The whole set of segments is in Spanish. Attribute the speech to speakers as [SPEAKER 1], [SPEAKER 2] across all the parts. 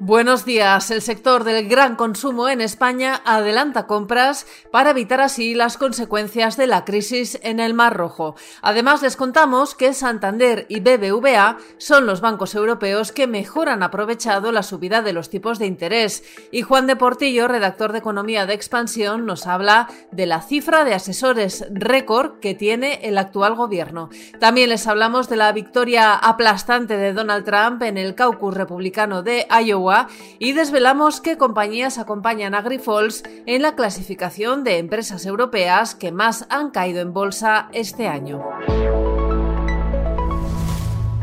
[SPEAKER 1] Buenos días. El sector del gran consumo en España adelanta compras para evitar así las consecuencias de la crisis en el Mar Rojo. Además, les contamos que Santander y BBVA son los bancos europeos que mejor han aprovechado la subida de los tipos de interés. Y Juan de Portillo, redactor de Economía de Expansión, nos habla de la cifra de asesores récord que tiene el actual gobierno. También les hablamos de la victoria aplastante de Donald Trump en el caucus republicano de Iowa y desvelamos qué compañías acompañan a Grifols en la clasificación de empresas europeas que más han caído en bolsa este año.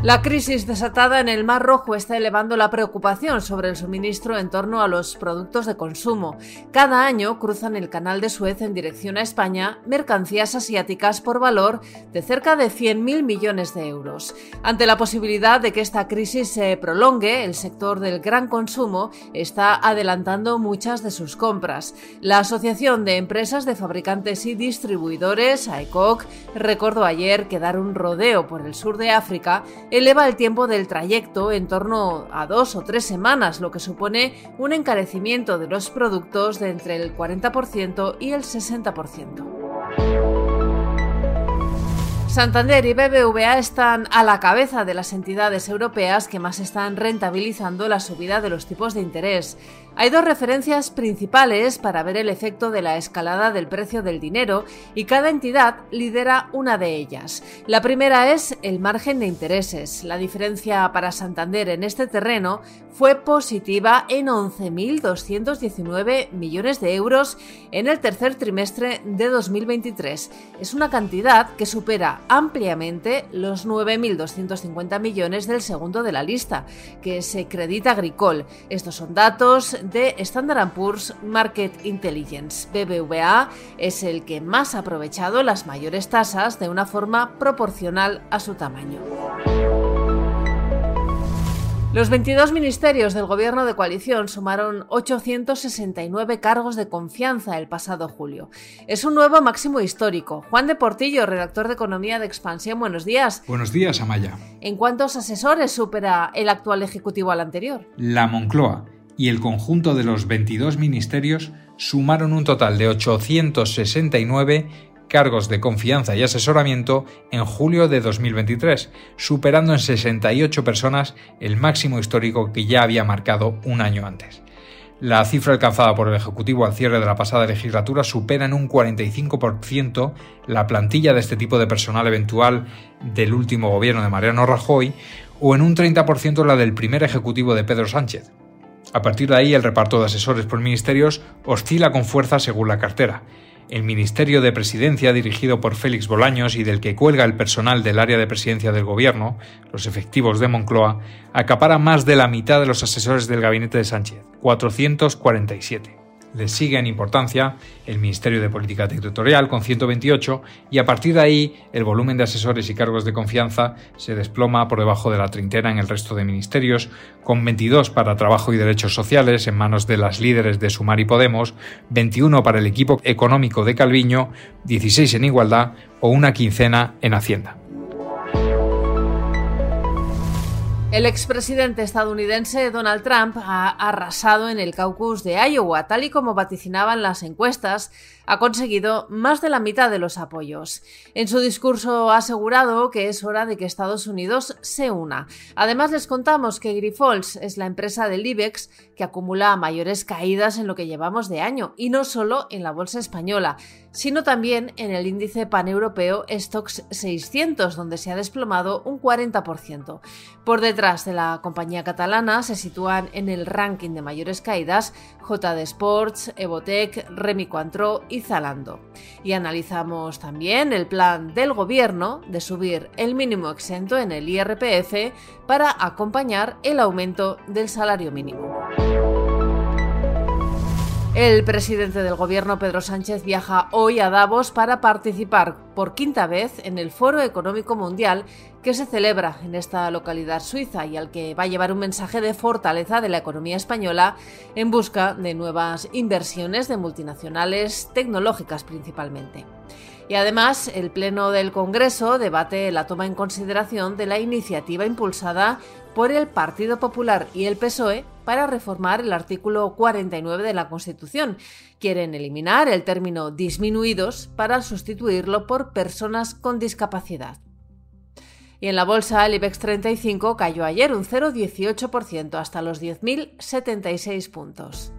[SPEAKER 1] La crisis desatada en el Mar Rojo está elevando la preocupación sobre el suministro en torno a los productos de consumo. Cada año cruzan el canal de Suez en dirección a España mercancías asiáticas por valor de cerca de 100.000 millones de euros. Ante la posibilidad de que esta crisis se prolongue, el sector del gran consumo está adelantando muchas de sus compras. La Asociación de Empresas de Fabricantes y Distribuidores, AECOC, recordó ayer que dar un rodeo por el sur de África eleva el tiempo del trayecto en torno a dos o tres semanas, lo que supone un encarecimiento de los productos de entre el 40% y el 60%. Santander y BBVA están a la cabeza de las entidades europeas que más están rentabilizando la subida de los tipos de interés. Hay dos referencias principales para ver el efecto de la escalada del precio del dinero y cada entidad lidera una de ellas. La primera es el margen de intereses. La diferencia para Santander en este terreno fue positiva en 11.219 millones de euros en el tercer trimestre de 2023. Es una cantidad que supera ampliamente los 9.250 millones del segundo de la lista, que se acredita Agricol. Estos son datos de Standard Poor's Market Intelligence. BBVA es el que más ha aprovechado las mayores tasas de una forma proporcional a su tamaño. Los 22 ministerios del gobierno de coalición sumaron 869 cargos de confianza el pasado julio. Es un nuevo máximo histórico. Juan de Portillo, redactor de Economía de Expansión, buenos días.
[SPEAKER 2] Buenos días, Amaya.
[SPEAKER 1] ¿En cuántos asesores supera el actual Ejecutivo al anterior?
[SPEAKER 2] La Moncloa y el conjunto de los 22 ministerios sumaron un total de 869 cargos de confianza y asesoramiento en julio de 2023, superando en 68 personas el máximo histórico que ya había marcado un año antes. La cifra alcanzada por el Ejecutivo al cierre de la pasada legislatura supera en un 45% la plantilla de este tipo de personal eventual del último gobierno de Mariano Rajoy o en un 30% la del primer Ejecutivo de Pedro Sánchez. A partir de ahí, el reparto de asesores por ministerios oscila con fuerza según la cartera. El Ministerio de Presidencia, dirigido por Félix Bolaños y del que cuelga el personal del área de presidencia del Gobierno, los efectivos de Moncloa, acapara más de la mitad de los asesores del gabinete de Sánchez, 447. Le sigue en importancia el Ministerio de Política Territorial con 128 y a partir de ahí el volumen de asesores y cargos de confianza se desploma por debajo de la treintena en el resto de ministerios, con 22 para Trabajo y Derechos Sociales en manos de las líderes de Sumar y Podemos, 21 para el equipo económico de Calviño, 16 en Igualdad o una quincena en Hacienda.
[SPEAKER 1] El expresidente estadounidense Donald Trump ha arrasado en el caucus de Iowa, tal y como vaticinaban las encuestas, ha conseguido más de la mitad de los apoyos. En su discurso ha asegurado que es hora de que Estados Unidos se una. Además, les contamos que Grifols es la empresa del IBEX que acumula mayores caídas en lo que llevamos de año, y no solo en la bolsa española, sino también en el índice paneuropeo Stocks 600, donde se ha desplomado un 40%. Por de la compañía catalana se sitúan en el ranking de mayores caídas JD Sports, Evotec, Remy y Zalando. Y analizamos también el plan del gobierno de subir el mínimo exento en el IRPF para acompañar el aumento del salario mínimo. El presidente del gobierno, Pedro Sánchez, viaja hoy a Davos para participar por quinta vez en el Foro Económico Mundial que se celebra en esta localidad suiza y al que va a llevar un mensaje de fortaleza de la economía española en busca de nuevas inversiones de multinacionales tecnológicas principalmente. Y además, el Pleno del Congreso debate la toma en consideración de la iniciativa impulsada por el Partido Popular y el PSOE para reformar el artículo 49 de la Constitución. Quieren eliminar el término disminuidos para sustituirlo por personas con discapacidad. Y en la bolsa, el IBEX 35 cayó ayer un 0,18% hasta los 10.076 puntos.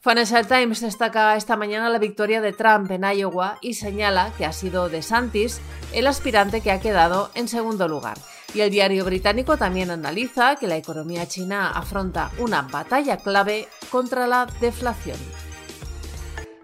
[SPEAKER 1] Financial Times destaca esta mañana la victoria de Trump en Iowa y señala que ha sido DeSantis el aspirante que ha quedado en segundo lugar. Y el diario británico también analiza que la economía china afronta una batalla clave contra la deflación.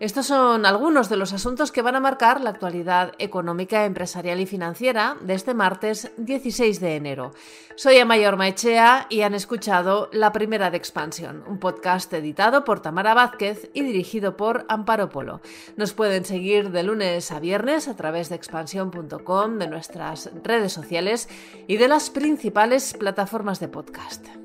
[SPEAKER 1] Estos son algunos de los asuntos que van a marcar la actualidad económica, empresarial y financiera de este martes 16 de enero. Soy Amayor Maechea y han escuchado La Primera de Expansión, un podcast editado por Tamara Vázquez y dirigido por Amparo Polo. Nos pueden seguir de lunes a viernes a través de expansión.com, de nuestras redes sociales y de las principales plataformas de podcast.